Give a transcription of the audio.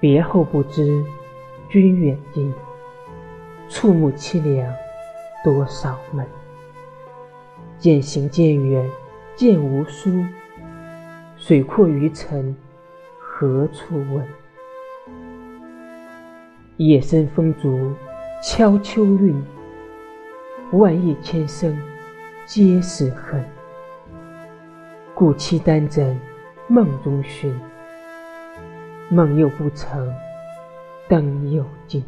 别后不知君远近，触目凄凉多少门。渐行渐远渐无书，水阔鱼沉何处问？夜深风竹敲秋韵，万叶千声皆是恨。故期单枕梦中寻。梦又不成，灯又尽。